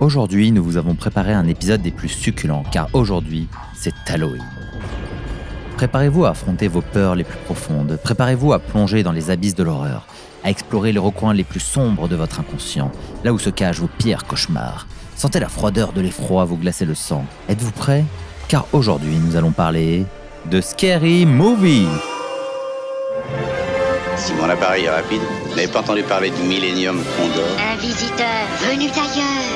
Aujourd'hui, nous vous avons préparé un épisode des plus succulents, car aujourd'hui, c'est Halloween. Préparez-vous à affronter vos peurs les plus profondes, préparez-vous à plonger dans les abysses de l'horreur, à explorer les recoins les plus sombres de votre inconscient, là où se cachent vos pires cauchemars. Sentez la froideur de l'effroi vous glacer le sang. Êtes-vous prêts Car aujourd'hui, nous allons parler de Scary Movie. Si mon appareil est rapide, vous n'avez pas entendu parler du Millennium Condor Un visiteur venu d'ailleurs.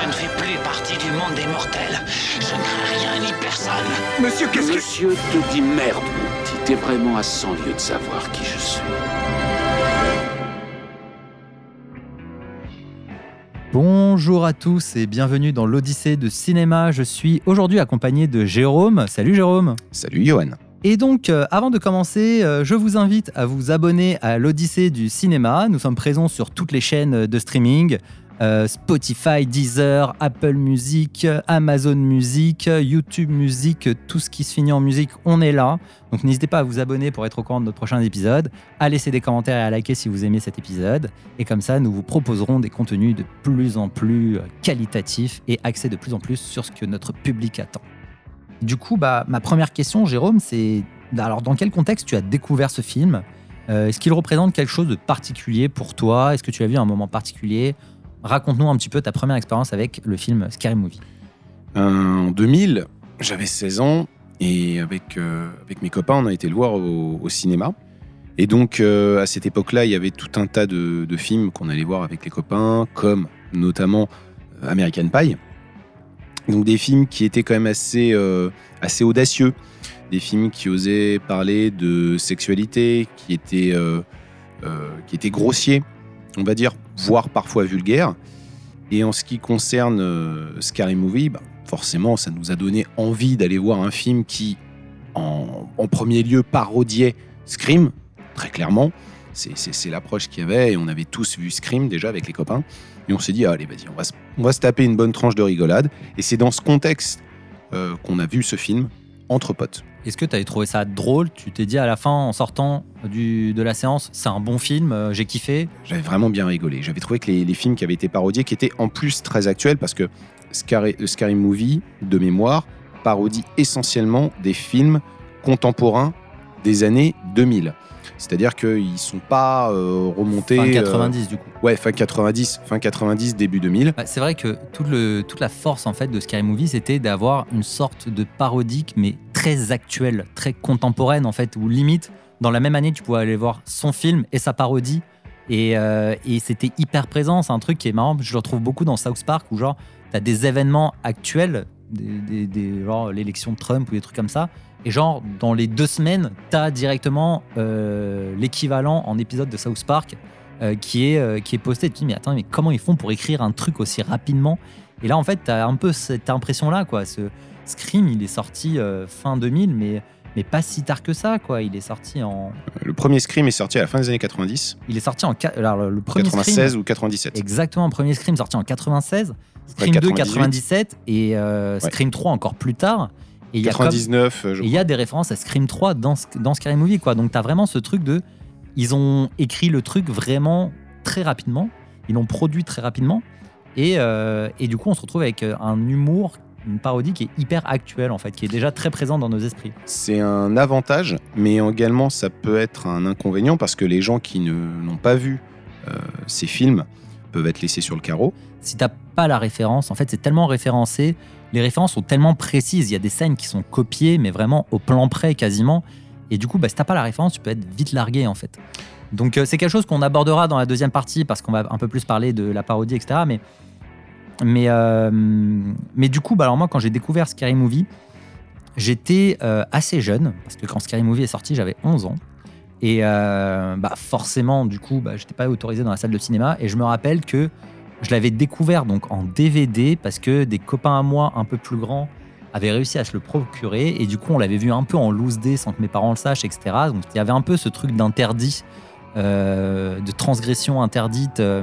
Je ne fais plus partie du monde des mortels. Je ne crains rien ni personne. Monsieur, qu'est-ce que... Monsieur te dit merde, mon petit. T'es vraiment à 100 lieues de savoir qui je suis. Bonjour à tous et bienvenue dans l'Odyssée de cinéma. Je suis aujourd'hui accompagné de Jérôme. Salut Jérôme. Salut Johan. Et donc, euh, avant de commencer, euh, je vous invite à vous abonner à l'Odyssée du cinéma. Nous sommes présents sur toutes les chaînes de streaming. Euh, Spotify, Deezer, Apple Music, Amazon Music, YouTube Music, tout ce qui se finit en musique, on est là. Donc n'hésitez pas à vous abonner pour être au courant de notre prochain épisode, à laisser des commentaires et à liker si vous aimez cet épisode. Et comme ça, nous vous proposerons des contenus de plus en plus qualitatifs et axés de plus en plus sur ce que notre public attend. Du coup, bah, ma première question, Jérôme, c'est alors dans quel contexte tu as découvert ce film? Euh, Est-ce qu'il représente quelque chose de particulier pour toi? Est-ce que tu l'as vu un moment particulier? Raconte-nous un petit peu ta première expérience avec le film Scary Movie. En 2000, j'avais 16 ans et avec, euh, avec mes copains, on a été le voir au, cinéma. Et donc, euh, à cette époque-là, il y avait tout un tas de, films qu'on allait voir avec les copains, comme notamment euh, American Pie. Donc, des films qui étaient quand même assez, euh, assez audacieux. Des films qui osaient parler de sexualité, qui étaient, euh, euh, qui étaient grossiers, on va dire, voire parfois vulgaires. Et en ce qui concerne euh, Scary Movie, bah, forcément, ça nous a donné envie d'aller voir un film qui, en, premier lieu, parodiait Scream, très clairement. C'est- l'approche qu'il y avait, et on avait tous vu Scream déjà avec les copains. Et on s'est dit, allez, vas-y, on va, se, on va se taper une bonne tranche de rigolade. Et c'est dans ce contexte euh, qu'on a vu ce film, entre potes. Est-ce que tu avais trouvé ça drôle Tu t'es dit à la fin, en sortant de la séance, c'est un bon film, euh, j'ai kiffé? J'avais vraiment bien rigolé. J'avais trouvé que les, les films qui avaient été parodiés, qui étaient en plus très actuels, parce que Scary, euh, Scary Movie, de mémoire, parodie essentiellement des films contemporains des années 2000. C'est-à-dire qu'ils ne sont pas euh, remontés. Fin euh, 90 du coup. ouais, fin 90, fin 90, début 2000. Bah, c'est vrai que tout le, toute la force en fait de Scary Movie, c'était d'avoir une sorte de parodique, mais très actuelle, très contemporaine en fait, où limite, dans la même année, tu pouvais aller voir son film et sa parodie. Et, euh, et c'était hyper présent. C'est un truc qui est marrant. Je le retrouve beaucoup dans South Park, où genre, tu as des événements actuels, des, des- des- genre l'élection de Trump ou des trucs comme ça. Et genre, dans les deux semaines, tu as directement euh, l'équivalent en épisode de South Park euh, qui, est, euh, qui est posté. Tu te dis, mais attends, mais comment ils font pour écrire un truc aussi rapidement? Et là, en fait, tu as un peu cette impression-là, quoi. Ce Scream, il est sorti fin 2000, mais, mais pas si tard que ça, quoi. Il est sorti en. Le premier Scream est sorti à la fin des années 90, Il est sorti en. qua- Alors, le premier 96 Scream, ou 97. Exactement, le premier Scream sorti en 96, Scream 2 98. 97 et Ouais. Scream 3 encore plus tard. Et il y a comme- 99, euh, je Et il y a des références à Scream 3 dans, dans Scary Movie, quoi. Donc, tu as vraiment ce truc de. Ils ont écrit le truc vraiment très rapidement. Ils l'ont produit très rapidement. Et, euh, et du coup, on se retrouve avec euh, un humour, une parodie qui est hyper actuelle, en fait, qui est déjà très présent dans nos esprits. C'est un avantage, mais également ça peut être un inconvénient parce que les gens qui ne n'ont pas vu euh, ces films peuvent être laissés sur le carreau. Si t'as pas la référence, en fait, c'est tellement référencé. Les références sont tellement précises. Il y a des scènes qui sont copiées, mais vraiment au plan près quasiment. Et du coup, bah, si t'as pas la référence, tu peux être vite largué, en fait. Donc, euh, c'est quelque chose qu'on abordera dans la deuxième partie parce qu'on va un peu plus parler de la parodie, etc. Mais, mais, euh, mais du coup, bah, alors moi, quand j'ai découvert Scary Movie, j'étais euh, assez jeune parce que quand Scary Movie est sorti, j'avais 11 ans. Et bah, forcément, du coup, bah, j'étais pas autorisé dans la salle de cinéma. Et je me rappelle que je l'avais découvert donc en DVD parce que des copains à moi un peu plus grands avaient réussi à se le procurer et du coup on l'avait vu un peu en loose day sans que mes parents le sachent, etc. Donc il y avait un peu ce truc d'interdit, euh, de transgression interdite euh,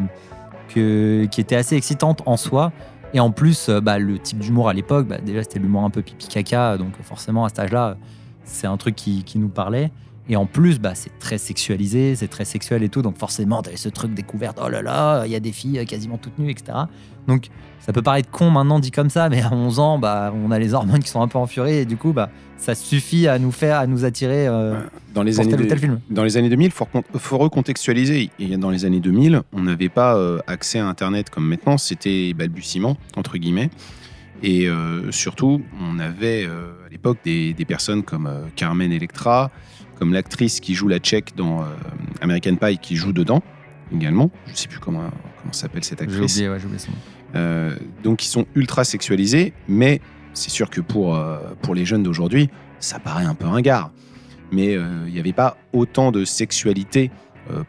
que, qui était assez excitante en soi. Et en plus, euh, bah, le type d'humour à l'époque, bah, déjà c'était l'humour un peu pipi caca, donc forcément à cet âge-là, c'est un truc qui, qui nous parlait. Et en plus, bah, c'est très sexualisé, c'est très sexuel et tout. Donc forcément, t'avais ce truc découverte, oh là là, il y a des filles quasiment toutes nues, etc. Donc ça peut paraître con maintenant dit comme ça, mais à 11 ans, bah, on a les hormones qui sont un peu en furie et du coup, bah, ça suffit à nous faire, à nous attirer euh, Dans les, pour années tel ou de- tel film. dans les années 2000, il faut, recon- faut recontextualiser. Et dans les années 2000, on n'avait pas euh, accès à Internet comme maintenant, c'était balbutiement, entre guillemets. Et euh, surtout, on avait euh, à l'époque des, des personnes comme euh, Carmen Electra, comme l'actrice qui joue la tchèque dans euh, American Pie, qui joue dedans également. Je ne sais plus comment, comment s'appelle cette J'ai actrice. oublié, ouais. Euh, donc ils sont ultra sexualisés, mais c'est sûr que pour, euh, pour les jeunes d'aujourd'hui, ça paraît un peu ringard. Mais euh, il n'y avait pas autant de sexualité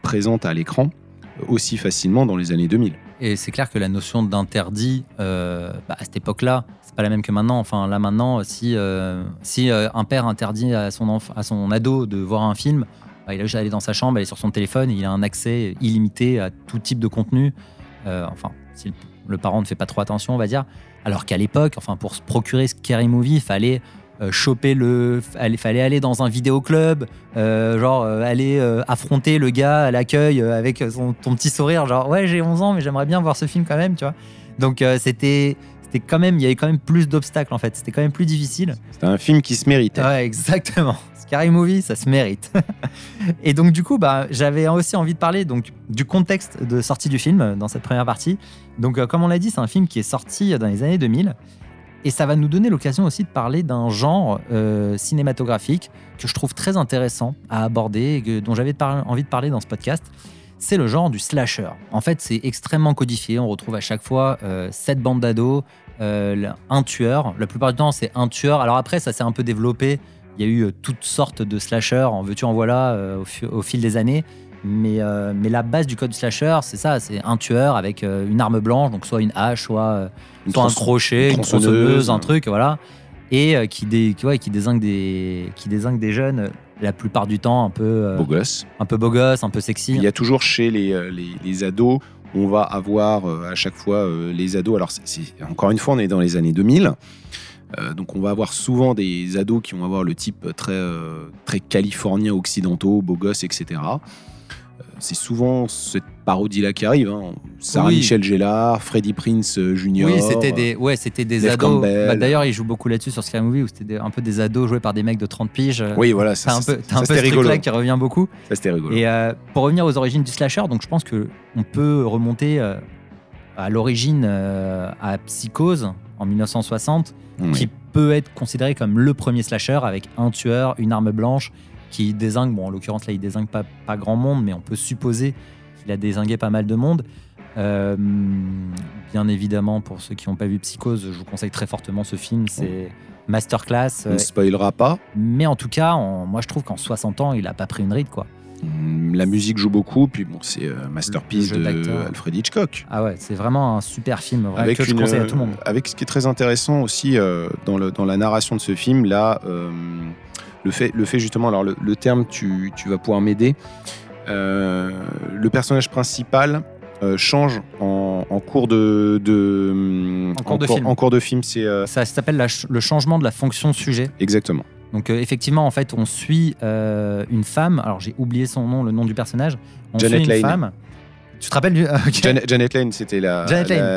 présente à l'écran aussi facilement dans les années 2000. Et c'est clair que la notion d'interdit, euh, bah, à cette époque-là, c'est pas la même que maintenant. Enfin, là maintenant, si, euh, euh, un père interdit à son, à son ado de voir un film, bah, il a juste à aller dans sa chambre, aller sur son téléphone, il a un accès illimité à tout type de contenu. Enfin, si le, parent ne fait pas trop attention, on va dire. Alors qu'à l'époque, enfin, pour se procurer Scary Movie, il fallait choper le, il fallait aller dans un vidéoclub, euh, genre euh, aller euh, affronter le gars à l'accueil euh, avec son, ton petit sourire, genre ouais j'ai 11 ans mais j'aimerais bien voir ce film quand même, tu vois. Donc euh, c'était c'était quand même, il y avait quand même plus d'obstacles en fait, c'était quand même plus difficile. C'était un film qui se méritait. Ouais, exactement. Scary Movie, ça se mérite. Et donc du coup, bah, j'avais aussi envie de parler donc du contexte de sortie du film euh, dans cette première partie. Donc euh, comme on l'a dit, c'est un film qui est sorti dans les années 2000 et ça va nous donner l'occasion aussi de parler d'un genre euh, cinématographique que je trouve très intéressant à aborder et dont j'avais envie de parler dans ce podcast. C'est le genre du slasher. En fait, c'est extrêmement codifié. On retrouve à chaque fois euh, bandes d'ados, euh, un tueur. La plupart du temps, c'est un tueur. Alors après, ça s'est un peu développé. Il y a eu euh, toutes sortes de slashers, en veux-tu, en voilà, au fil des années. Mais, euh, mais la base du code slasher, c'est ça, c'est un tueur avec euh, une arme blanche, donc soit une hache, soit, euh, Une soit un crochet, une tronçonneuse, tronçonneuse, un truc, voilà. Et qui, dé, qui, ouais, qui, désingue des, qui désingue des jeunes, la plupart du temps un peu, euh, Beau gosse. un peu beau gosse, un peu sexy. Il y a toujours chez les, les, les ados, on va avoir euh, à chaque fois euh, les ados. Alors, c'est- c'est- encore une fois, on est dans les années 2000. Euh, donc, on va avoir souvent des ados qui vont avoir le type très, très californien occidentaux, beau gosse, etc. Euh, C'est souvent cette parodie-là qui arrive. hein. Sarah Oui. Michel Gellar, Freddie Prince euh, Jr. Oui, c'était des, ouais, c'était des ados. Bah, D'ailleurs, ils jouent beaucoup là-dessus sur Scary Movie où c'était un peu des ados joués par des mecs de 30 piges. Oui, voilà, ça, un peu, ça, t'as un peu c'était ce rigolo. truc-là qui revient beaucoup. Ça, c'était rigolo. Et euh, pour revenir aux origines du slasher, donc je pense que on peut remonter euh, à l'origine euh, à Psychose en 1960, Oui. qui peut être considéré comme le premier slasher avec un tueur, une arme blanche qui désingue. Bon, en l'occurrence là, il désingue pas, pas grand monde, mais on peut supposer qu'il a désingué pas mal de monde. Euh, bien évidemment, pour ceux qui n'ont pas vu Psychose, je vous conseille très fortement ce film. C'est masterclass. On euh, ne spoilera pas. mais en tout cas, en- moi je trouve qu'en 60 ans, il a pas pris une ride quoi. Hum, La musique joue beaucoup, puis bon, c'est euh, masterpiece de. Alfred Hitchcock. Ah ouais, c'est vraiment un super film vrai, avec que je conseille à tout le monde. Avec ce qui est très intéressant aussi euh, dans, le, dans la narration de ce film, là, euh, le, fait, le fait justement, alors le, le terme, tu, tu vas pouvoir m'aider. Euh, le personnage principal euh, change en, en cours de, de En cours de film. en cours de film, c'est euh, Ça s'appelle ch- le changement de la fonction sujet. exactement. Donc effectivement, en fait, on suit une femme. Alors j'ai oublié son nom, le nom du personnage. On Janet suit une Lane. femme. Tu te rappelles du ah. Janet, Janet Lane, c'était la,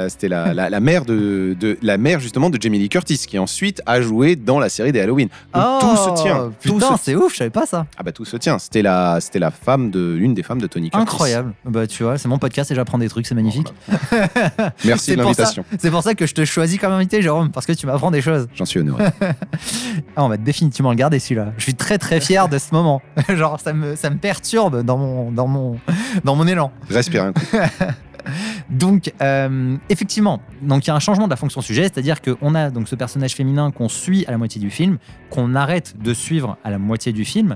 c'était la, la, la mère de, de la mère justement de Jamie Lee Curtis, qui ensuite a joué dans la série des Halloween. Donc, Oh, tout se tient. Tout Putain, se- c'est ouf, je savais pas ça. Ah bah tout se tient. C'était la, c'était la femme de l'une des femmes de Tony Curtis. Incroyable. Bah tu vois, c'est mon podcast et j'apprends des trucs, c'est magnifique. Merci C'est de pour l'invitation. C'est pour ça que je te choisis comme invité, Jérôme, parce que tu m'apprends des choses. J'en suis honoré. Ah, on va définitivement le garder celui-là. Je suis très très fier de ce moment. Genre ça me, ça me perturbe dans mon, dans mon, dans mon élan. Respire un coup. Donc, euh, effectivement, donc il y a un changement de la fonction sujet, c'est-à-dire qu'on a donc ce personnage féminin qu'on suit à la moitié du film, qu'on arrête de suivre à la moitié du film,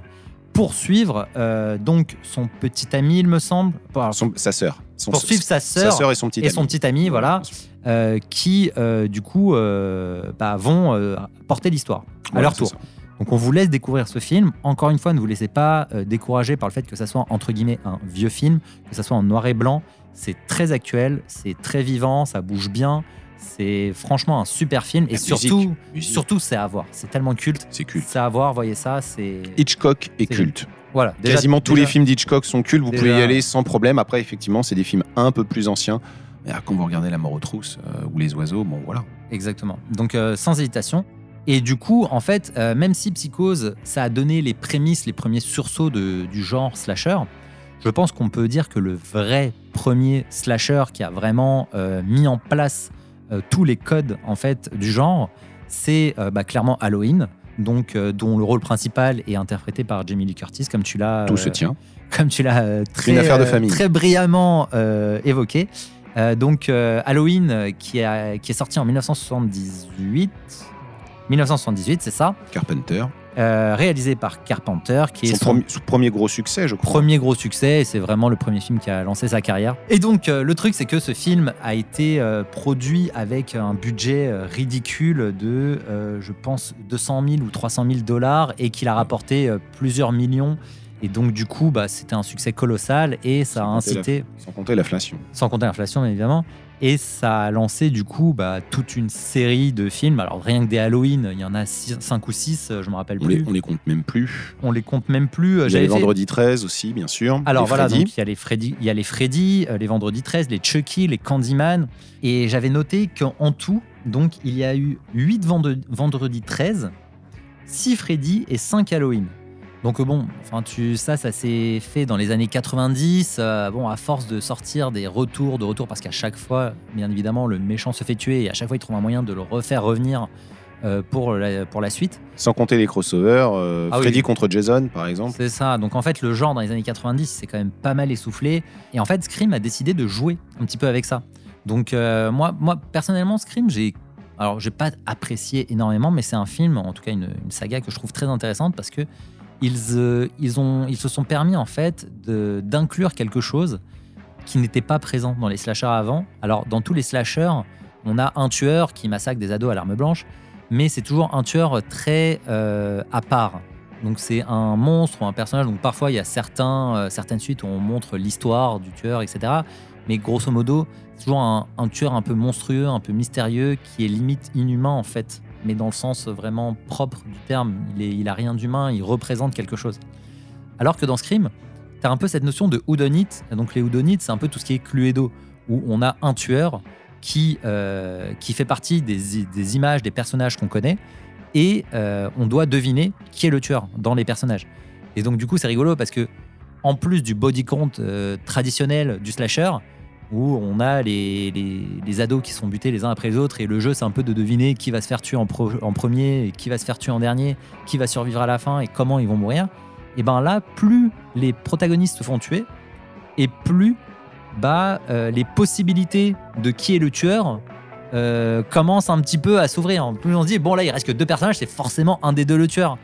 pour suivre euh, donc son petit ami, il me semble, Son- sa sœur. Son- pour suivre sa sa sœur sœur et son petit et ami. son petit ami, voilà, euh, qui du coup bah, vont porter l'histoire à leur tour. ça. Donc on vous laisse découvrir ce film. Encore une fois, ne vous laissez pas euh, décourager par le fait que ça soit entre guillemets un vieux film, que ça soit en noir et blanc. C'est très actuel, c'est très vivant, ça bouge bien, C'est franchement un super film et La surtout, musique, musique. surtout c'est à voir. C'est tellement culte. C'est culte. C'est à voir, voyez ça, c'est Hitchcock est culte. voilà. déjà- Quasiment tous déjà- les films d'Hitchcock sont cultes, vous déjà- pouvez y aller sans problème. Après, effectivement, c'est des films un peu plus anciens. Ah, quand vous regardez La mort aux trousses euh, ou Les oiseaux, bon voilà. Exactement. Donc euh, sans hésitation. Et du coup, en fait, euh, même si Psychose, ça a donné les prémices, les premiers sursauts de- du genre slasher, je pense qu'on peut dire que le vrai premier slasher qui a vraiment euh, mis en place euh, tous les codes en fait du genre, c'est bah, clairement Halloween, donc dont le rôle principal est interprété par Jamie Lee Curtis, comme tu l'as Tout se tient. comme tu l'as très, une affaire de famille. très brillamment évoqué. Donc Halloween qui, a- qui est sorti en 1978. 1978, c'est ça? Carpenter. Euh, réalisé par Carpenter, qui est Son, son premier, son premier gros succès, je crois. premier gros succès et c'est vraiment le premier film qui a lancé sa carrière. Et donc euh, le truc c'est que ce film a été euh, produit avec un budget ridicule de je pense 200 000 ou 300 000 dollars et qu'il a rapporté plusieurs millions. Et donc du coup bah, c'était un succès colossal et ça a Sans incité, Sans compter l'inflation. sans compter l'inflation bien évidemment, et ça a lancé du coup bah, toute une série de films. Alors rien que des Halloween, il y en a 5 ou 6, je me rappelle On les, plus. on les compte même plus. On les compte même plus. Il y a J'avais les fait- vendredis 13 aussi, bien sûr. alors Les voilà, Freddy. donc il y a les Freddy, il y a les Freddy, euh, les Vendredi 13, les Chucky, les Candyman. Et j'avais noté qu'en tout, donc il y a eu 8 Vendredi 13, 6 Freddy et 5 Halloween. Donc euh, bon, enfin tu, ça, ça s'est fait dans les années 90. euh, bon, à force de sortir des retours, de retours, parce qu'à chaque fois, bien évidemment, le méchant se fait tuer et à chaque fois il trouve un moyen de le refaire revenir euh, pour, la, pour la suite. Sans compter les crossovers. euh, Ah oui. Freddy contre Jason, par exemple. C'est ça. Donc en fait, le genre dans les années 90, c'est quand même pas mal essoufflé. Et en fait, Scream a décidé de jouer un petit peu avec ça. Donc moi, moi, personnellement, Scream, j'ai. Alors, j'ai pas apprécié énormément, mais c'est un film, en tout cas une, une saga que je trouve très intéressante parce que ils, euh, ils, ont, ils se sont permis en fait d'inclure quelque chose qui n'était pas présent dans les slashers avant. Alors, dans tous les slashers, on a un tueur qui massacre des ados à l'arme blanche, mais c'est toujours un tueur très euh, à part. Donc c'est un monstre ou un personnage. Donc parfois il y a certains, euh, certaines suites où on montre l'histoire du tueur, etc. Mais grosso modo, c'est toujours un tueur un peu monstrueux, un peu mystérieux, qui est limite inhumain en fait, mais dans le sens vraiment propre du terme. Il, est, a rien d'humain, il représente quelque chose. Alors que dans Scream, tu as un peu cette notion de whodunit. Donc les whodunit, c'est un peu tout ce qui est Cluedo, où on a un tueur qui, euh, qui fait partie des, des images, des personnages qu'on connaît, et euh, on doit deviner qui est le tueur dans les personnages. Et donc du coup c'est rigolo parce que en plus du body count euh, traditionnel du slasher, où on a les, les- les ados qui sont butés les uns après les autres, et le jeu c'est un peu de deviner qui va se faire tuer en, pro- en premier, qui va se faire tuer en dernier, qui va survivre à la fin et comment ils vont mourir. Et ben là, plus les protagonistes se font tuer, et plus bah, euh, les possibilités de qui est le tueur euh, commencent un petit peu à s'ouvrir. Plus on se dit, bon là il reste que deux personnages, c'est forcément un des deux le tueur.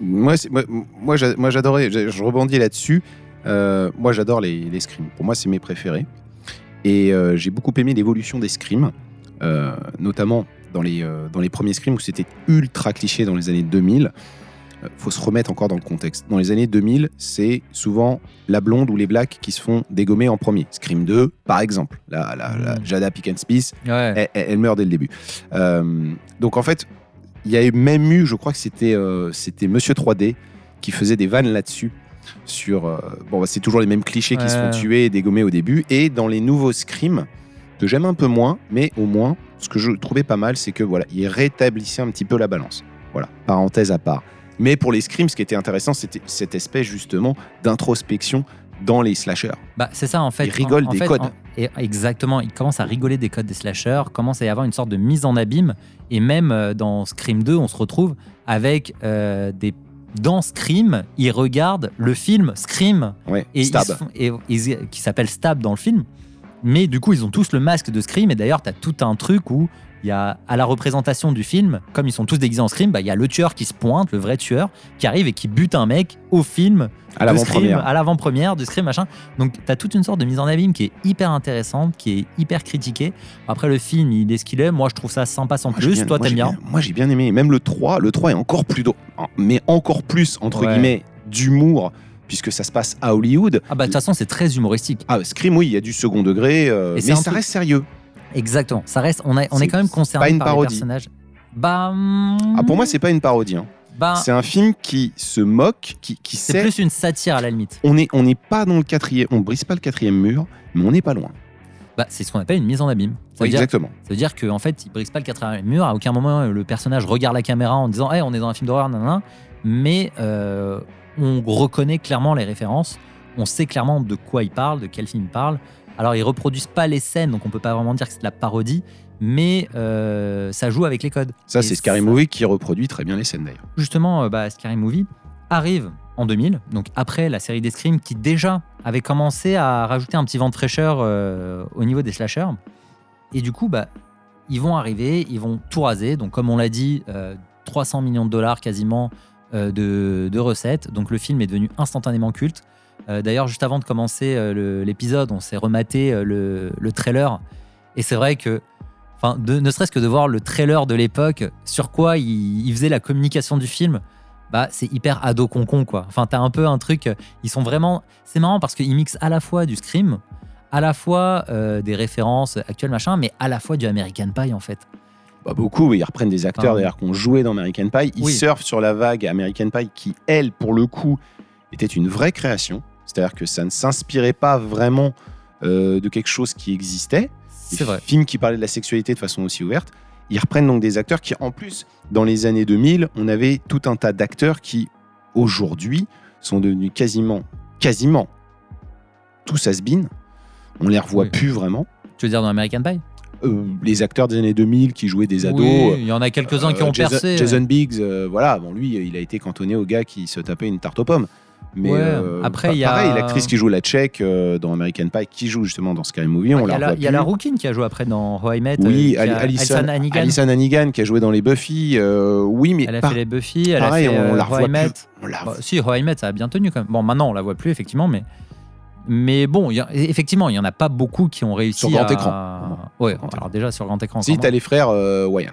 Moi, moi, moi, j'a- moi, j'adorais, je, rebondis là-dessus. Euh, moi, j'adore les, les. Pour moi, c'est mes préférés. Et euh, j'ai beaucoup aimé l'évolution des scrims, euh, notamment dans les, euh, dans les premiers scrims où c'était ultra cliché dans les années 2000. Euh, faut se remettre encore dans le contexte. Dans les années 2000, c'est souvent la blonde ou les blacks qui se font dégommer en premier. Scream 2, par exemple. La, la, la Mm. Jada Pinkett Smith, Ouais. elle, elle- meurt dès le début. Donc en fait, il y a même eu, je crois que c'était c'était Monsieur 3D qui faisait des vannes là-dessus. Sur euh, bon, bah, c'est toujours les mêmes clichés qui se font Ouais. tuer et dégommer au début. Et dans les nouveaux scrims, que j'aime un peu moins, mais au moins, ce que je trouvais pas mal, c'est que voilà, il rétablissait un petit peu la balance. Voilà, parenthèse à part. Mais pour les scrims, ce qui était intéressant, c'était cette espèce justement d'introspection dans les slashers. Bah, c'est ça en fait. Ils rigolent En- en des fait, codes. en- et exactement, ils commencent à rigoler des codes des slashers, commence à y avoir une sorte de mise en abîme. Et même euh, dans Scream 2, on se retrouve avec euh, des. Dans Scream, ils regardent le film Scream Ouais, et stab. font- et qui s'appelle Stab dans le film. Mais du coup, ils ont tous le masque de Scream. Et d'ailleurs, tu as tout un truc où il y a à la représentation du film, comme ils sont tous déguisés en Scream, bah, il y a le tueur qui se pointe, le vrai tueur, qui arrive et qui bute un mec au film à de l'avant-première. Scream, à l'avant-première du Scream, machin. Donc, tu as toute une sorte de mise en abîme qui est hyper intéressante, qui est hyper critiquée. Après, le film, il est ce qu'il est. Moi, je trouve ça sympa sans Moi, plus. bien- Toi, t'aimes bien. Moi, j'ai bien aimé. Même le 3, le 3 est encore plus mais encore plus, entre Ouais. guillemets, d'humour, puisque ça se passe à Hollywood. Ah, bah, de toute façon, c'est très humoristique. Ah, Scream, oui, il y a du second degré, euh, mais ça reste sérieux. Exactement. Ça reste. On, a- on est, quand même concerné pas une par les parodie. personnages. Bah. Ah, pour moi, c'est pas une parodie. hein. bah, C'est un film qui se moque, qui, qui c'est plus une satire à la limite. On n'est on pas dans le quatrième, on brise pas le quatrième mur, mais on n'est pas loin. Bah, c'est ce qu'on appelle une mise en abîme. Ça veut dire Exactement. Ça veut dire qu'en fait, il brise pas le quatrième mur. À aucun moment, le personnage regarde la caméra en disant Hey, on est dans un film d'horreur, nanana. Mais euh, on reconnaît clairement les références. On sait clairement de quoi il parle, de quel film il parle. Alors, ils reproduisent pas les scènes, donc on peut pas vraiment dire que c'est de la parodie. Mais euh, ça joue avec les codes. Ça, c'est Scary ça- Movie qui reproduit très bien les scènes d'ailleurs. Justement, euh, bah, Scary Movie arrive en 2000, donc après la série des Scream qui déjà avait commencé à rajouter un petit vent de fraîcheur euh, au niveau des slashers. Et du coup, bah, ils vont arriver, ils vont tout raser. Donc, comme on l'a dit, euh, 300 millions de dollars quasiment de, de recettes. Donc, le film est devenu instantanément culte. Euh, D'ailleurs, juste avant de commencer euh, l'épisode, on s'est rematé euh, le, le trailer. Et c'est vrai que, enfin, ne serait-ce que de voir le trailer de l'époque, sur quoi il, il faisait la communication du film, bah, c'est hyper ado concon quoi. Enfin, t'as un peu un truc. Ils sont vraiment. C'est marrant parce qu'ils mixent à la fois du scream, à la fois des références actuelles machin, mais à la fois du American Pie en fait. Bah, beaucoup, oui, ils reprennent des acteurs d'ailleurs qui ont joué dans American Pie. Ils Oui. surfent sur la vague American Pie qui, elle, pour le coup, était une vraie création. C'est-à-dire que ça ne s'inspirait pas vraiment euh, de quelque chose qui existait. C'est vrai. films qui parlaient de la sexualité de façon aussi ouverte. Ils reprennent donc des acteurs qui, en plus, dans les années 2000, on avait tout un tas d'acteurs qui, aujourd'hui, sont devenus quasiment, quasiment tous has-been. On les revoit Oui. plus vraiment. Tu veux dire dans American Pie? Euh, les acteurs des années 2000 qui jouaient des ados. Oui, il y en a quelques-uns qui euh, ont Jason, percé. Jason Biggs, euh, voilà, bon lui, il a été cantonné au gars qui se tapait une tarte aux pommes. Mais Ouais, euh, après, il y a- pareil, l'actrice qui joue la tchèque euh, dans American Pie, qui joue justement dans Scary Movie, on Il y la il y a la Rookin qui a joué après dans How I Met. Oui, euh, Alison, Hannigan. Alison Hannigan qui a joué dans les Buffy. euh, oui, mais Elle a par- fait les Buffy, elle pareil, a fait on la How I Met. plus. On la Bah, si, How I Met, ça a bien tenu quand même. Bon, maintenant, on la voit plus, effectivement, mais. Mais bon, y a- effectivement, il n'y en a pas beaucoup qui ont réussi Sur grand à- écran. Ouais, alors déjà sur grand écran. Si, t'as les frères Wayans.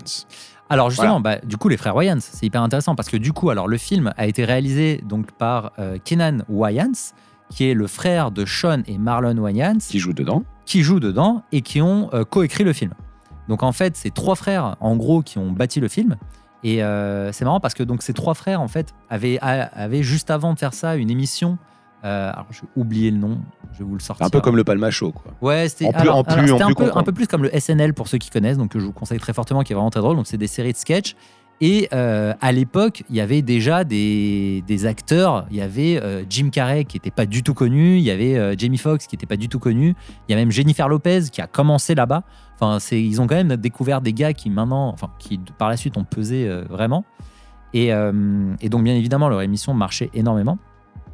Alors justement, bah, du coup, les frères Wayans, c'est hyper intéressant parce que du coup, alors le film a été réalisé donc par euh, Kenan Wayans, qui est le frère de Sean et Marlon Wayans, qui joue dedans. qui jouent dedans et qui ont euh, coécrit le film. Donc en fait, c'est trois frères en gros qui ont bâti le film. Et euh, c'est marrant parce que donc ces trois frères en fait avaient juste avant de faire ça une émission. Euh, alors je vais oublier le nom, je vais vous le sortir. un peu comme le Palma Show, quoi. Ouais, c'était En plus- alors- en plus- alors, un, plus peu, un peu plus comme le SNL pour ceux qui connaissent, donc que je vous conseille très fortement, qui est vraiment très drôle. Donc c'est des séries de sketchs. Et euh, à l'époque, il y avait déjà des, des acteurs. Il y avait euh, Jim Carrey qui n'était pas du tout connu. Il y avait euh, Jamie Foxx qui n'était pas du tout connu. Il y a même Jennifer Lopez qui a commencé là-bas. Enfin, c'est, ils ont quand même découvert des gars qui maintenant, enfin, qui par la suite ont pesé vraiment. Et, et donc, bien évidemment, leur émission marchait énormément.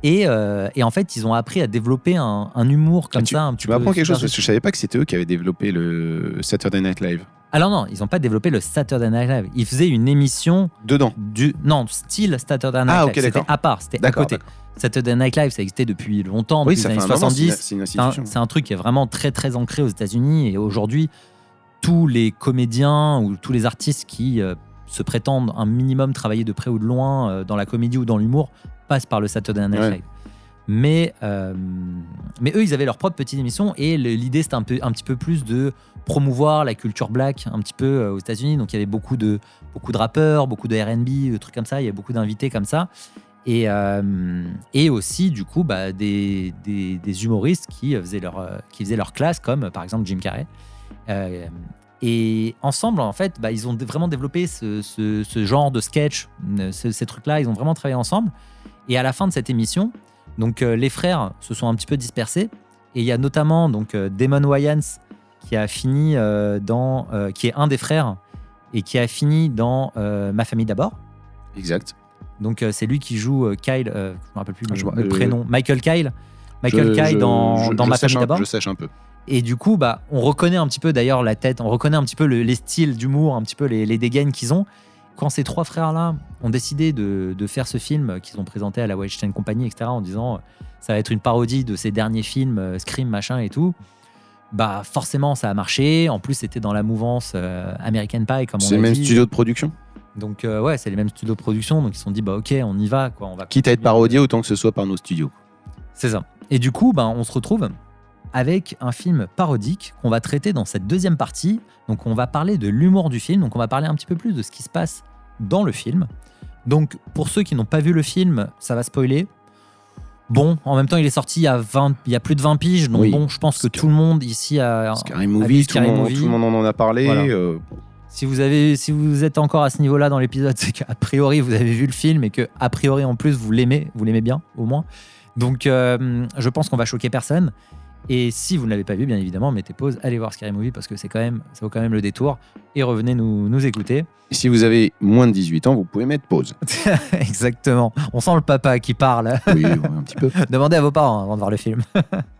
Et, euh, et en fait, ils ont appris à développer un, un humour comme Ah, tu ça. Un petit tu m'apprends quelque chose parce que je savais pas que c'était eux qui avaient développé le Saturday Night Live. alors non, ils n'ont pas développé le Saturday Night Live. Ils faisaient une émission Dedans. du non style Saturday Night Ah, Live. ok, C'était à part, c'était à côté. Saturday Night Live, ça existait depuis longtemps, Oui, depuis ça les fait années un moment, c'est une- 70. c'est un, un truc qui est vraiment très très ancré aux États-Unis et aujourd'hui, tous les comédiens ou tous les artistes qui euh, se prétendent un minimum travailler de près ou de loin euh, dans la comédie ou dans l'humour passent par le Saturday Night Ouais. Live. Mais, euh, mais eux, ils avaient leur propre petite émission et l'idée, c'était un, peu, un petit peu plus de promouvoir la culture black un petit peu euh, aux États-Unis. Donc il y avait beaucoup de, beaucoup de rappeurs, beaucoup de RB, de trucs comme ça. Il y avait beaucoup d'invités comme ça. Et, euh, et aussi, du coup, bah, des, des, des humoristes qui faisaient, leur, euh, qui faisaient leur classe, comme euh, par exemple Jim Carrey. Euh, et ensemble, en fait, bah, ils ont vraiment développé ce, ce- ce genre de sketch, euh, ce- ces trucs-là. Ils ont vraiment travaillé ensemble. Et à la fin de cette émission, donc euh, les frères se sont un petit peu dispersés. Et il y a notamment donc euh, Damon Wayans qui a fini euh, dans, euh, qui est un des frères et qui a fini dans Ma famille d'abord. Exact. Donc c'est lui qui joue Kyle, je me rappelle plus le, Je vois, le prénom, Michael Kyle. Michael Je- Kyle je- dans, Ma famille d'abord. Je sache un peu. Et du coup, bah, on reconnaît un petit peu d'ailleurs la tête, on reconnaît un petit peu le- les styles d'humour, un petit peu les, les dégaines qu'ils ont. Quand ces trois frères-là ont décidé de, de faire ce film qu'ils ont présenté à la Weinstein Company, etc., en disant euh, ça va être une parodie de ces derniers films, euh, Scream, machin et tout, bah forcément ça a marché. En plus, c'était dans la mouvance euh, American Pie, comme on C'est le même dit. studio de production? Donc euh, ouais, c'est les mêmes studios de production, donc ils se sont dit bah ok, on y va, quoi. On va Quitte à être parodié autant que ce soit par nos studios. C'est ça. Et du coup, ben, on se retrouve avec un film parodique qu'on va traiter dans cette deuxième partie. Donc on va parler de l'humour du film, donc on va parler un petit peu plus de ce qui se passe dans le film. Donc pour ceux qui n'ont pas vu le film, ça va spoiler. Bon, en même temps, il est sorti il y a, 20, il y a plus de 20 piges, donc Oui. bon, je pense que tout le monde ici a, Scary a Movie, tout, Scary monde- Movie. tout le monde en a parlé. Voilà. euh, Si vous, avez, si vous êtes encore à ce niveau-là dans l'épisode, c'est qu'a priori vous avez vu le film et que a priori en plus vous l'aimez, vous l'aimez bien au moins. Donc euh, je pense qu'on va choquer personne. Et si vous ne l'avez pas vu, bien évidemment, mettez pause, allez voir Scary Movie parce que c'est quand même, ça vaut quand même le détour et revenez nous, nous écouter. si vous avez moins de 18 ans, vous pouvez mettre pause. Exactement. On sent le papa qui parle. Oui, ouais, un petit peu. Demandez à vos parents avant de voir le film.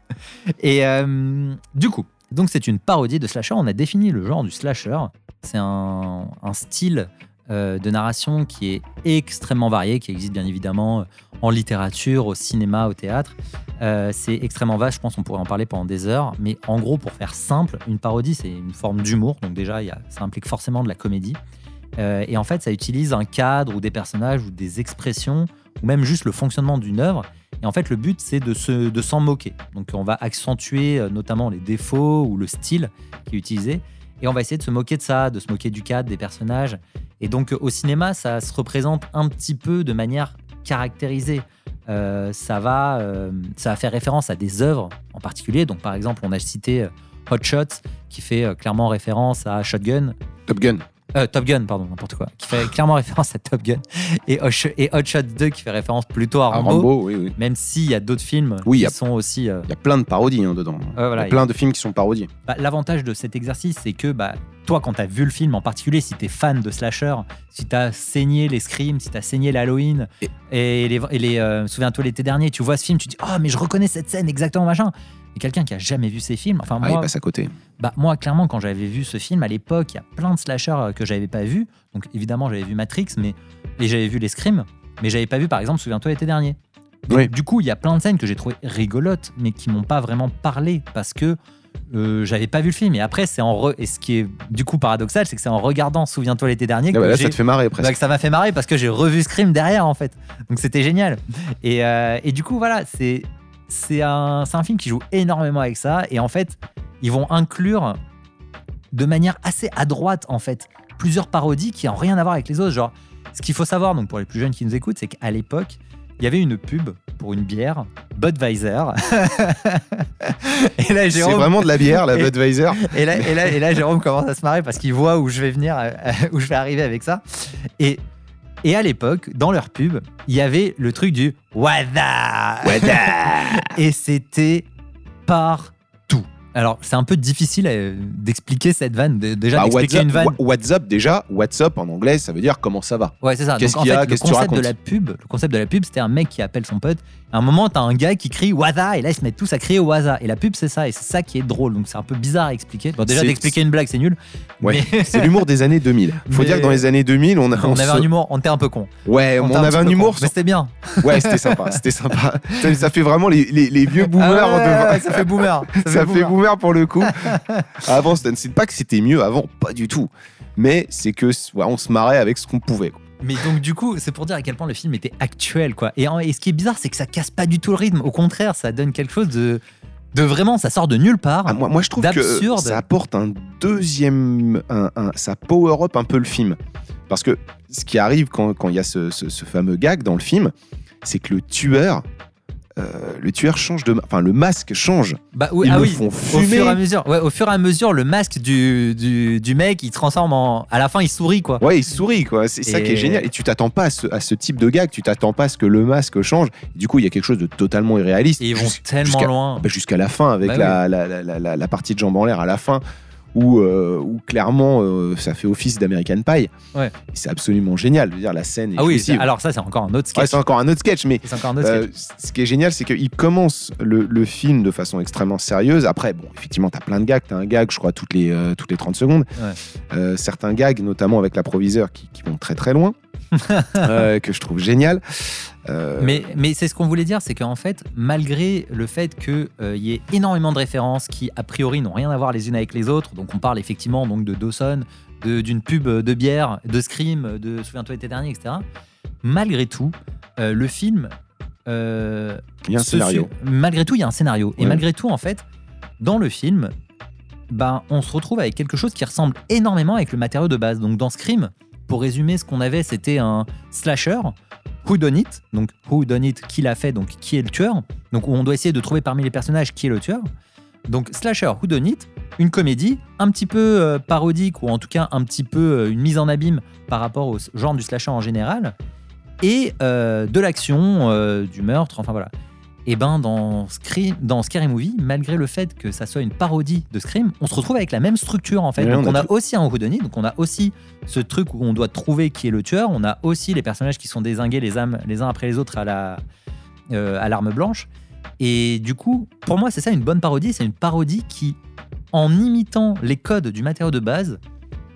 et euh, du coup, donc c'est une parodie de slasher. On a défini le genre du slasher. C'est un, un style euh, de narration qui est extrêmement varié, qui existe bien évidemment euh, en littérature, au cinéma, au théâtre. Euh, c'est extrêmement vaste, je pense qu'on pourrait en parler pendant des heures. Mais en gros, pour faire simple, une parodie, c'est une forme d'humour. Donc déjà, ça implique forcément de la comédie. Et en fait, ça utilise un cadre ou des personnages ou des expressions, ou même juste le fonctionnement d'une œuvre. Et en fait, le but, c'est de de s'en moquer. Donc, on va accentuer notamment les défauts ou le style qui est utilisé. Et on va essayer de se moquer de ça, de se moquer du cadre, des personnages. Et donc, au cinéma, ça se représente un petit peu de manière caractérisée. Euh, ça, va, euh, ça va faire référence à des œuvres en particulier. Donc, par exemple, on a cité euh, Hot Shots, qui fait clairement référence à Shotgun. Top Gun. Euh, Top Gun, pardon, n'importe quoi. Qui fait clairement référence à Top Gun. Et Hot, Sh- et Hot Shot 2, qui fait référence plutôt à Rambo. Rambo, oui, oui. Même s'il y a d'autres films Oui, y qui a- sont aussi. euh, Il y a plein de parodies hein, dedans. Ouais, voilà, il y a plein de films qui sont parodiés. bah, L'avantage de cet exercice, c'est que bah, toi, quand tu as vu le film, en particulier si tu es fan de slasher, si tu as saigné les Screams, si tu as saigné l'Halloween, et, les, et les euh, souviens-toi l'été dernier, tu vois ce film, tu dis Oh, mais je reconnais cette scène exactement, machin. Et quelqu'un qui a jamais vu ces films, enfin, Ah, il moi, passe à côté. bah, moi, clairement, quand j'avais vu ce film à l'époque, il y a plein de slashers euh, que j'avais pas vu. Donc, évidemment, j'avais vu Matrix, mais et j'avais vu les Screams, mais j'avais pas vu, par exemple, souviens-toi l'été dernier. Donc, Oui. Du coup, il y a plein de scènes que j'ai trouvées rigolotes, mais qui m'ont pas vraiment parlé parce que euh, j'avais pas vu le film. Et après, c'est en re... et ce qui est du coup paradoxal, c'est que c'est en regardant Souviens-toi l'été dernier Ah que bah là, j'ai- ça te fait marrer bah, presque. que ça m'a fait marrer parce que j'ai revu Scream derrière en fait. Donc c'était génial. Et, euh, et du coup, voilà, c'est c'est un, c'est un film qui joue énormément avec ça. Et en fait, ils vont inclure de manière assez à droite en fait plusieurs parodies qui n'ont rien à voir avec les autres. Genre, ce qu'il faut savoir, donc pour les plus jeunes qui nous écoutent, c'est qu'à l'époque, il y avait une pub pour une bière, Budweiser. et là, C'est Jérôme, vraiment de la bière, la Budweiser. et là, et, là, et là, Jérôme commence à se marrer parce qu'il voit où je vais venir, euh, où je vais arriver avec ça. Et, et à l'époque, dans leur pub, il y avait le truc du Wada. Et c'était partout. Alors, c'est un peu difficile euh, d'expliquer cette vanne. Déjà, Bah, d'expliquer WhatsApp, une vanne. Wha- WhatsApp, déjà, WhatsApp en anglais, ça veut dire comment ça va. Ouais, c'est ça. Qu'est-ce Donc, en qu'il y a fait, le concept de la pub, le concept de la pub, c'était un mec qui appelle son pote. À un moment, t'as un gars qui crie Waza, et là, ils se mettent tous à crier Waza. Et la pub, c'est ça, et c'est ça qui est drôle. Donc, c'est un peu bizarre à expliquer. Bon, déjà, d'expliquer une blague, c'est nul. Ouais, Mais- c'est l'humour des années 2000. Faut Mais- dire que dans les années 2000, on, a, On, on avait se- un humour, on était un peu con. Ouais, on, avait un humour. con. Mais c'était bien. Ouais, c'était sympa, c'était sympa. Ça, ça fait vraiment les, les- les vieux boomers. Ah ouais, de- ouais, ça fait boomer. Ça, fait boomer pour le coup. Avant, c'était- c'est pas que c'était mieux avant, pas du tout. Mais c'est que ouais, on se marrait avec ce qu'on pouvait. quoi. Mais donc du coup, c'est pour dire à quel point le film était actuel, quoi. Et, en- et ce qui est bizarre, c'est que ça casse pas du tout le rythme. Au contraire, ça donne quelque chose de, de vraiment, ça sort de nulle part. Ah, moi, moi, je trouve que D'absurde. ça apporte un deuxième. Un, un- ça power up un peu le film. Parce que ce qui arrive quand quand il y a ce, ce- ce fameux gag dans le film, c'est que le tueur. Euh, le tueur change de. Enfin, le masque change. Bah oui, Ils ah le oui. font Au fumer. fur et à mesure, ouais, au fur et à mesure, le masque du, du, du mec, il transforme en. À la fin, il sourit, quoi. Ouais, il sourit, quoi. C'est ça qui est génial. Et tu t'attends pas à ce, à ce type de gag. Tu t'attends pas à ce que le masque change. Du coup, il y a quelque chose de totalement irréaliste. Et ils vont tellement loin. bah, jusqu'à la fin avec Bah la- la- la partie de jambes en l'air à la fin où, euh, où clairement euh, ça fait office d'American Pie. Ouais. Et C'est absolument génial. Je veux dire, la scène est Ah oui, c'est- alors ça, c'est encore un autre Ouais, sketch. c'est encore un autre sketch, mais c'est encore un autre euh, sketch. ce qui est génial, c'est qu'il commence le, le film de façon extrêmement sérieuse. Après, bon, effectivement, t'as plein de gags. T'as un gag, je crois, toutes les, euh, toutes les 30 secondes. Ouais. Euh, certains gags, notamment avec l'approviseur, qui, qui vont très très loin, euh, que je trouve génial. Euh, Mais, mais c'est ce qu'on voulait dire, c'est qu'en fait, malgré le fait qu'il y ait énormément de références qui, a priori, n'ont rien à voir les unes avec les autres, donc on parle effectivement donc, de Dawson, de- d'une pub de bière, de Scream, de Souviens-toi l'été dernier, etc. Malgré tout, euh, le film. euh, il y a un scénario. Malgré tout, il y a un scénario. Et malgré tout, en fait, dans le film, ben, on se retrouve avec quelque chose qui ressemble énormément avec le matériau de base. Donc dans Scream, pour résumer, ce qu'on avait, c'était un slasher, Who Done It, donc Who Done It, qui l'a fait, donc qui est le tueur, donc on doit essayer de trouver parmi les personnages qui est le tueur. Donc slasher, Who Done It, une comédie un petit peu euh, parodique ou en tout cas un petit peu euh, une mise en abîme par rapport au genre du slasher en général, et euh, de l'action, du meurtre, enfin voilà. Et ben dans Scream, dans Scary Movie, malgré le fait que ça soit une parodie de Scream, on se retrouve avec la même structure en fait. Ouais, donc on on a aussi un whodunit, donc on a aussi ce truc où on doit trouver qui est le tueur. On a aussi les personnages qui sont désingués les âmes les uns après les autres à la euh, à l'arme blanche. Et du coup, pour moi, c'est ça une bonne parodie. C'est une parodie qui, en imitant les codes du matériau de base,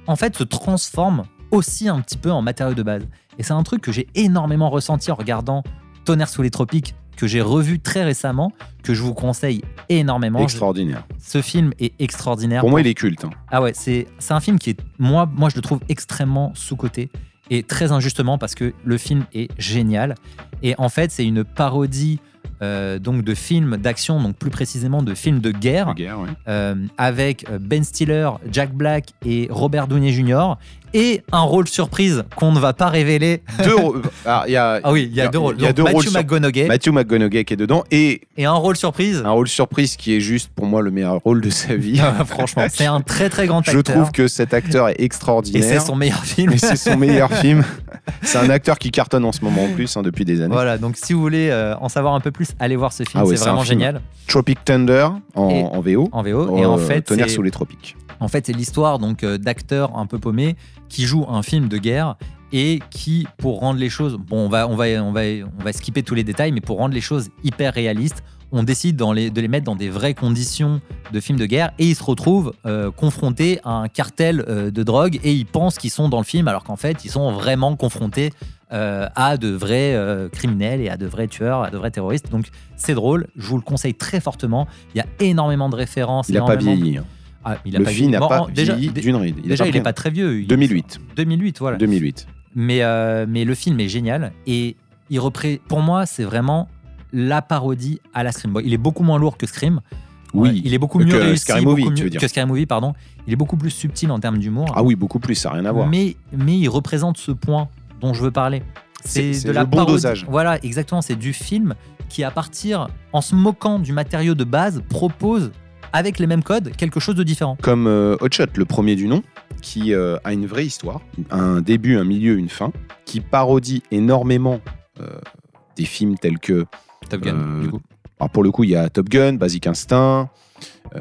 en fait, se transforme aussi un petit peu en matériau de base. Et c'est un truc que j'ai énormément ressenti en regardant Tonnerre sous les tropiques, que j'ai revu très récemment, que je vous conseille énormément. Extraordinaire. Ce film est extraordinaire. Pour moi, il est culte. hein. Ah ouais, c'est un film qui est, moi, moi je le trouve extrêmement sous-coté et très injustement parce que le film est génial. Et en fait, c'est une parodie euh, donc de films d'action, donc plus précisément de films de guerre, La guerre, ouais. euh, avec euh, Ben Stiller, Jack Black et Robert Downey Jr. et un rôle surprise qu'on ne va pas révéler. Deux rôles- y a Ah oui, il y a deux rôles. Il y a deux Matthew rôles Matthew McConaughey qui est dedans et et un rôle surprise. un rôle surprise qui est juste pour moi le meilleur rôle de sa vie. Franchement, c'est un très très grand acteur. Je trouve que cet acteur est et extraordinaire. c'est son meilleur film. Et c'est son meilleur film. C'est un acteur qui cartonne en ce moment en plus, hein, depuis des années. Voilà, donc si vous voulez euh, en savoir un peu plus, allez voir ce film, Ah ouais, c'est vraiment génial Tropic Thunder en, Et- en VO. en VO. et en Euh, fait, Tonnerre sous les tropiques. en fait, c'est l'histoire donc euh, d'acteurs un peu paumés qui jouent un film de guerre et qui, pour rendre les choses, bon, on va, on va, on va, on va skipper tous les détails, mais pour rendre les choses hyper réalistes, on décide dans les- de les mettre dans des vraies conditions de films de guerre et ils se retrouvent euh, confrontés à un cartel euh, de drogue et ils pensent qu'ils sont dans le film alors qu'en fait, ils sont vraiment confrontés euh, à de vrais criminels et à de vrais tueurs, à de vrais terroristes. Donc c'est drôle, je vous le conseille très fortement. Il y a énormément de références. Il n'a pas énormément de- vieilli. hein. Ah, il a Le pas film n'a pas vieilli d'une ride. Il Déjà, il n'est pas très vieux. Il- 2008. 2008, voilà. 2008. Mais, euh, mais le film est génial et il repré... pour moi, c'est vraiment la parodie à la Scream. Bon, il est beaucoup moins lourd que Scream. Oui. Ouais, il est beaucoup Que mieux réussi, Scary Movie, tu veux dire. que Scary Movie, pardon. Il est beaucoup plus subtil en termes d'humour. Ah oui, beaucoup plus, ça n'a rien à voir. Mais, mais il représente ce point dont je veux parler. C'est de la le bon parodie. dosage. Voilà, exactement. C'est du film qui, à partir, en se moquant du matériau de base, propose, avec les mêmes codes, quelque chose de différent. Comme euh, Hot Shot, le premier du nom, qui euh, a une vraie histoire, un début, un milieu, une fin, qui parodie énormément euh, des films tels que. Top Gun, Euh, du coup. alors pour le coup, il y a Top Gun, Basic Instinct.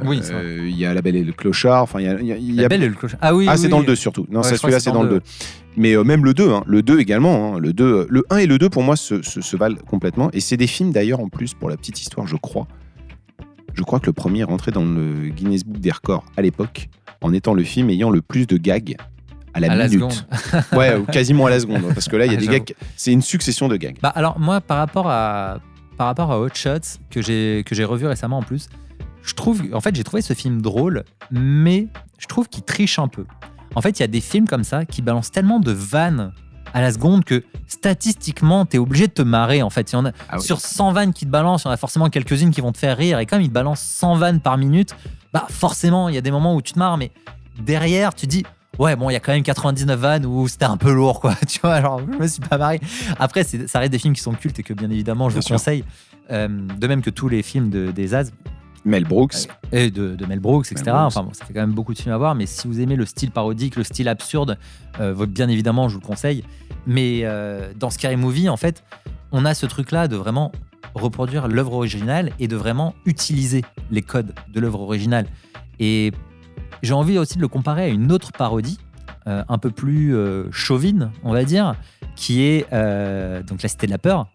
Oui, il y a La Belle et le Clochard. Enfin, il y a, a- La Belle et le clochard. Ah oui, Ah, oui, c'est dans oui. le 2 surtout. Non, Ouais, celui-là, c'est dans le 2. Mais euh, même le 2, hein, le 2 également. hein, le, 2, le 1 et le 2, pour moi, se, se, se valent complètement. Et c'est des films, d'ailleurs, en plus, pour la petite histoire, je crois. Je crois que le premier est rentré dans le Guinness Book des records à l'époque, en étant le film ayant le plus de gags à la À la minute. seconde. ouais, ou quasiment à la seconde. Parce que là, il y a Ah, des gags. C'est une succession de gags. Bah alors moi par rapport à par rapport à Hot Shots que j'ai que j'ai revu récemment en plus, je trouve en fait j'ai trouvé ce film drôle mais je trouve qu'il triche un peu. En fait, il y a des films comme ça qui balancent tellement de vannes à la seconde que statistiquement, tu es obligé de te marrer en fait. Il y en a, Ah oui. Sur 100 vannes qui te balancent, il y en a forcément quelques-unes qui vont te faire rire et comme ils te balancent 100 vannes par minute, bah forcément, il y a des moments où tu te marres mais derrière, tu dis Ouais, bon, il y a quand même 99 vannes où c'était un peu lourd, quoi. Tu vois, genre, je me suis pas marré. Après, ça reste des films qui sont cultes et que, bien évidemment, je Bien vous sûr. conseille. Euh, de même que tous les films de, des As Mel Brooks. et de, de Mel Brooks, etc. Mel Brooks. Enfin, bon, ça fait quand même beaucoup de films à voir, mais si vous aimez le style parodique, le style absurde, euh, bien évidemment, je vous le conseille. Mais euh, dans Scary Movie, en fait, on a ce truc-là de vraiment reproduire l'œuvre originale et de vraiment utiliser les codes de l'œuvre originale. Et j'ai envie aussi de le comparer à une autre parodie, euh, un peu plus euh, chauvine, on va dire, qui est euh, donc La Cité de la Peur,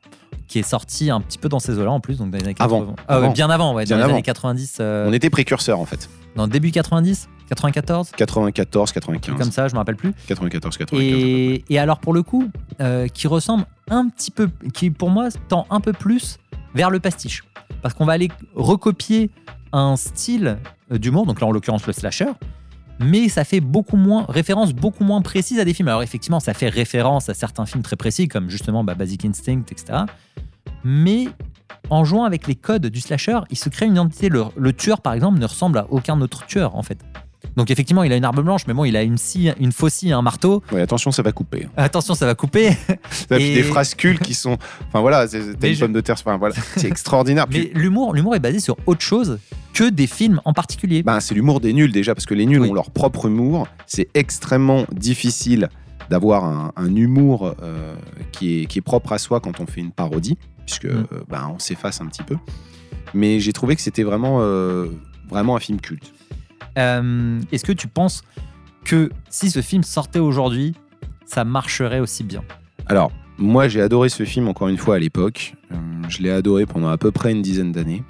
qui est sortie un petit peu dans ces eaux-là en plus, donc dans les années Avant. 80. Ah Avant. bien avant, ouais, Bien dans les avant. années 90. euh, On était précurseurs, en fait. dans début 90, 94, 94, truc 95. comme ça, je me rappelle plus. 94, 95. Et, et alors pour le coup, euh, qui ressemble un petit peu, qui pour moi tend un peu plus vers le pastiche, parce qu'on va aller recopier un style euh, d'humour, donc là en l'occurrence le slasher, mais ça fait beaucoup moins référence beaucoup moins précise à des films. Alors effectivement, ça fait référence à certains films très précis, comme justement bah, Basic Instinct, etc. mais en jouant avec les codes du slasher, il se crée une identité. Le, le tueur, par exemple, ne ressemble à aucun autre tueur, en fait. Donc effectivement, il a une arme blanche, mais bon, il a une scie, une faucille, un marteau. Ouais, attention, ça va couper. Attention, ça va couper. Et puis des phrases cultes qui sont. Enfin voilà, c'est une je- pomme de terre. Enfin voilà, c'est extraordinaire. Mais Puis, l'humour, l'humour est basé sur autre chose que des films en particulier. ben, c'est l'humour des nuls déjà, parce que les nuls Oui. ont leur propre humour. C'est extrêmement difficile d'avoir un, un humour euh, qui, est, qui est propre à soi quand on fait une parodie, puisque Mm. euh, ben, on s'efface un petit peu. Mais j'ai trouvé que c'était vraiment, euh, vraiment un film culte. Euh, Est-ce que tu penses que si ce film sortait aujourd'hui, ça marcherait aussi bien? Alors, moi, j'ai adoré ce film encore une fois à l'époque. Euh, je l'ai adoré pendant à peu près une dizaine d'années.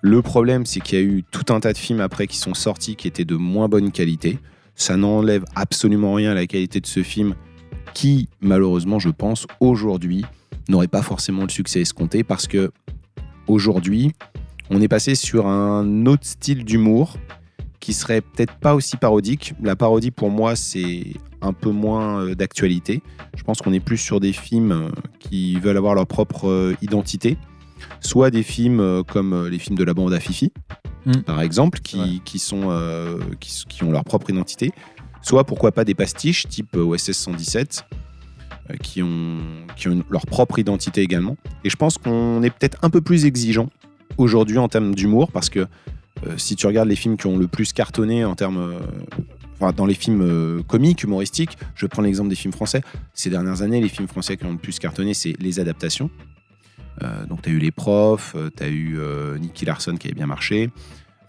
Le problème, c'est qu'il y a eu tout un tas de films après qui sont sortis qui étaient de moins bonne qualité. Ça n'enlève absolument rien à la qualité de ce film qui, malheureusement, je pense, aujourd'hui, n'aurait pas forcément le succès escompté parce que aujourd'hui, on est passé sur un autre style d'humour qui serait peut-être pas aussi parodique. La parodie, pour moi, c'est un peu moins euh, d'actualité. Je pense qu'on est plus sur des films euh, qui veulent avoir leur propre euh, identité, soit des films comme les films de la bande à Fifi, Mm. par exemple, qui, Ouais. qui sont, euh, qui, qui ont leur propre identité, soit pourquoi pas des pastiches type OSS 117, euh, qui, ont, qui ont leur propre identité également. Et je pense qu'on est peut-être un peu plus exigeant aujourd'hui en termes d'humour, parce que si tu regardes les films qui ont le plus cartonné en termes... euh, Enfin, dans les films euh, comiques, humoristiques, je prends l'exemple des films français. Ces dernières années, les films français qui ont le plus cartonné, c'est les adaptations. Euh, donc, tu as eu Les Profs, tu as eu euh, Nicky Larson qui avait bien marché,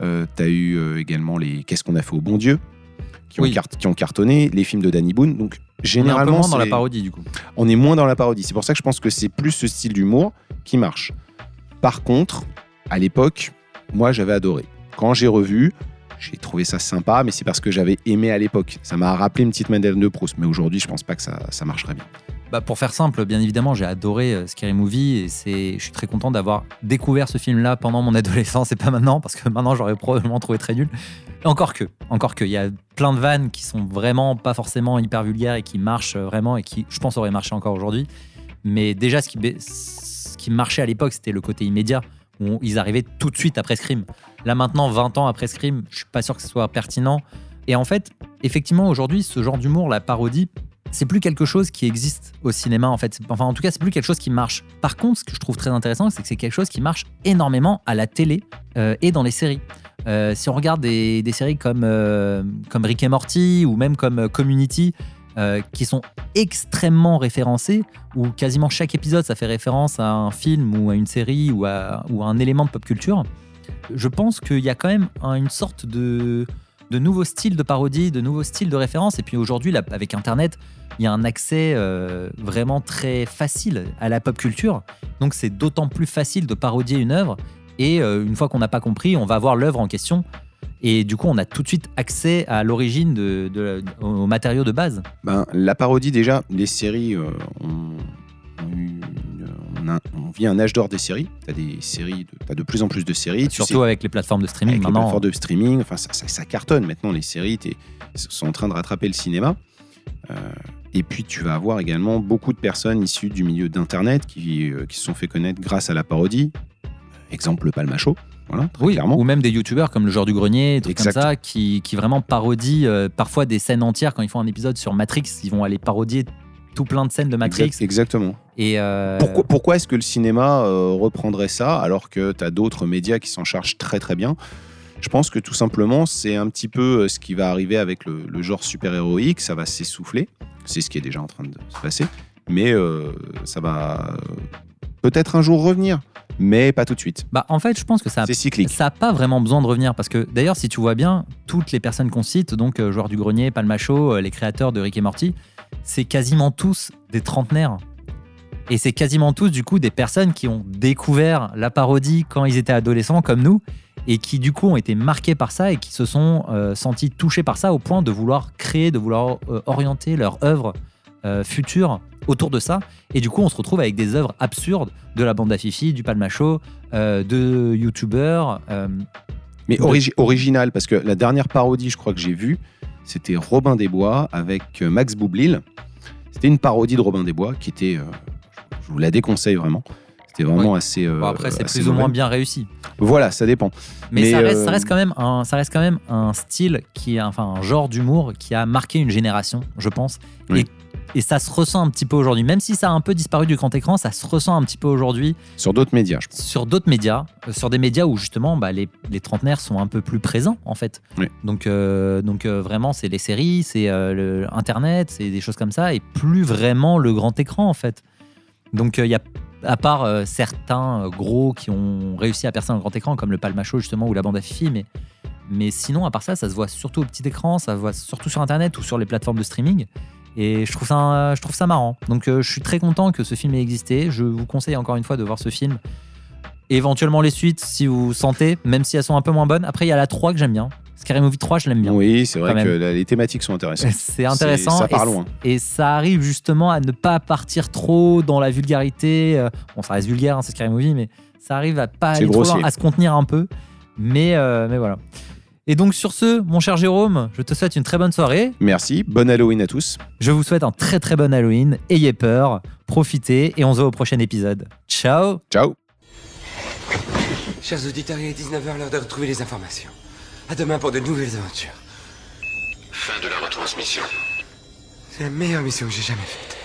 tu as eu euh, également les Qu'est-ce qu'on a fait au bon Dieu qui ont, Oui. cart- qui ont cartonné, les films de Danny Boone. Donc, On est un peu généralement, moins dans la parodie du coup. on est moins dans la parodie. C'est pour ça que je pense que c'est plus ce style d'humour qui marche. Par contre, à l'époque, moi j'avais adoré. Quand j'ai revu, j'ai trouvé ça sympa, mais c'est parce que j'avais aimé à l'époque. Ça m'a rappelé une petite Madeleine de Proust, mais aujourd'hui, je pense pas que ça, ça marcherait bien. Bah, pour faire simple, bien évidemment, j'ai adoré euh, Scary Movie et je suis très content d'avoir découvert ce film-là pendant mon adolescence et pas maintenant parce que maintenant j'aurais probablement trouvé très nul. Encore que, encore que, il y a plein de vannes qui sont vraiment pas forcément hyper vulgaires et qui marchent euh, vraiment et qui, je pense, auraient marché encore aujourd'hui. Mais déjà, ce qui, ce qui marchait à l'époque, c'était le côté immédiat où ils arrivaient tout de suite après Scream. Là maintenant, 20 ans après Scream, je suis pas sûr que ce soit pertinent. Et en fait, effectivement, aujourd'hui, ce genre d'humour, la parodie, c'est plus quelque chose qui existe au cinéma en fait. Enfin, en tout cas, c'est plus quelque chose qui marche. Par contre, ce que je trouve très intéressant, c'est que c'est quelque chose qui marche énormément à la télé euh, et dans les séries. Euh, si on regarde des, séries comme, euh, comme Rick et Morty ou même comme Community, qui sont extrêmement référencés, où quasiment chaque épisode ça fait référence à un film ou à une série ou à, ou à un élément de pop culture, je pense qu'il y a quand même un- une sorte de, de nouveau style de parodie, de nouveaux styles de référence. Et puis aujourd'hui, avec Internet, il y a un accès euh, vraiment très facile à la pop culture. Donc c'est d'autant plus facile de parodier une œuvre. Et euh, une fois qu'on n'a pas compris, on va voir l'œuvre en question. Et du coup, on a tout de suite accès à l'origine de, de- aux matériaux de base. Ben, la parodie, déjà, les séries euh, ont, eu on, a- on vit un âge d'or des séries. Tu as des séries, de, t'as de plus en plus de séries. Tu surtout sais- avec les plateformes de streaming avec les maintenant. plateformes de streaming, enfin ça, ça- ça cartonne maintenant les séries, sont en train de rattraper le cinéma. Euh, et puis tu vas avoir également beaucoup de personnes issues du milieu d'internet qui, euh, qui se sont fait connaître grâce à la parodie. Exemple le Palmacho, voilà, très Oui, clairement. ou même des youtubeurs comme le genre du grenier, trucs Exact. comme ça, qui, qui vraiment parodient euh, parfois des scènes entières. Quand ils font un épisode sur Matrix, ils vont aller parodier tout plein de scènes de Matrix. Exact- exactement. Et euh, Pourquoi, pourquoi est-ce que le cinéma euh, reprendrait ça alors que tu as d'autres médias qui s'en chargent très très bien? Je pense que tout simplement, c'est un petit peu euh, ce qui va arriver avec le, le genre super-héroïque, ça va s'essouffler. C'est ce qui est déjà en train de se passer. Mais euh, ça va peut-être un jour revenir, mais pas tout de suite. bah, en fait, je pense que ça C'est cyclique. ça n'a pas vraiment besoin de revenir parce que d'ailleurs, si tu vois bien, toutes les personnes qu'on cite, donc joueurs du grenier, Palmacho, les créateurs de Rick et Morty, c'est quasiment tous des trentenaires. Et c'est quasiment tous du coup des personnes qui ont découvert la parodie quand ils étaient adolescents comme nous et qui du coup ont été marqués par ça et qui se sont euh, sentis touchés par ça au point de vouloir créer, de vouloir euh, orienter leur œuvre euh, future autour de ça. Et du coup, on se retrouve avec des œuvres absurdes de la bande à Fifi, du Palmacho, de youtubeurs. euh, Mais origi- original, parce que la dernière parodie, je crois que j'ai vue, c'était Robin des Bois avec euh, Max Boublil. C'était une parodie de Robin des Bois qui était, euh, je vous la déconseille vraiment. C'était vraiment assez. euh, Bon, après, c'est assez plus ou moins bien réussi. Voilà, ça dépend. Mais, Mais, ça, reste, euh, ça, reste quand même un, ça reste quand même un style, qui, enfin un genre d'humour qui a marqué une génération, je pense. Oui. Et, et ça se ressent un petit peu aujourd'hui. Même si ça a un peu disparu du grand écran, ça se ressent un petit peu aujourd'hui Sur d'autres médias, je pense. sur d'autres médias, euh, sur des médias où justement bah, les, les trentenaires sont un peu plus présents en fait. Oui. Donc, euh, donc euh, vraiment, c'est les séries, c'est euh, Internet, c'est des choses comme ça, et plus vraiment le grand écran en fait. Donc il y a, à part euh, certains euh, gros qui ont réussi à percer un grand écran, comme le Palmacho justement ou la bande à Fifi, mais, mais sinon, à part ça, ça se voit surtout au petit écran, ça se voit surtout sur Internet ou sur les plateformes de streaming. Et je trouve ça, je trouve ça marrant. Donc euh, je suis très content que ce film ait existé. Je vous conseille encore une fois de voir ce film. Éventuellement les suites si vous sentez, même si elles sont un peu moins bonnes. Après, il y a la 3 que j'aime bien. Scary Movie 3, je l'aime bien. Oui, c'est vrai que la- les thématiques sont intéressantes. C'est intéressant. Ça part loin. Et, ça arrive justement à ne pas partir trop dans la vulgarité. Euh, Bon, ça reste vulgaire, hein, c'est Scary Movie, mais ça arrive à pas aller trop loin, à se contenir un peu. Mais, euh, mais voilà. Et donc sur ce, mon cher Jérôme, je te souhaite une très bonne soirée. Merci. Bonne Halloween à tous. Je vous souhaite un très très bon Halloween. Ayez peur, profitez et on se voit au prochain épisode. Ciao Ciao. Chers auditeurs, il est 19h, l'heure de retrouver les informations. À demain pour de nouvelles aventures. Fin de la retransmission. C'est la meilleure mission que j'ai jamais faite.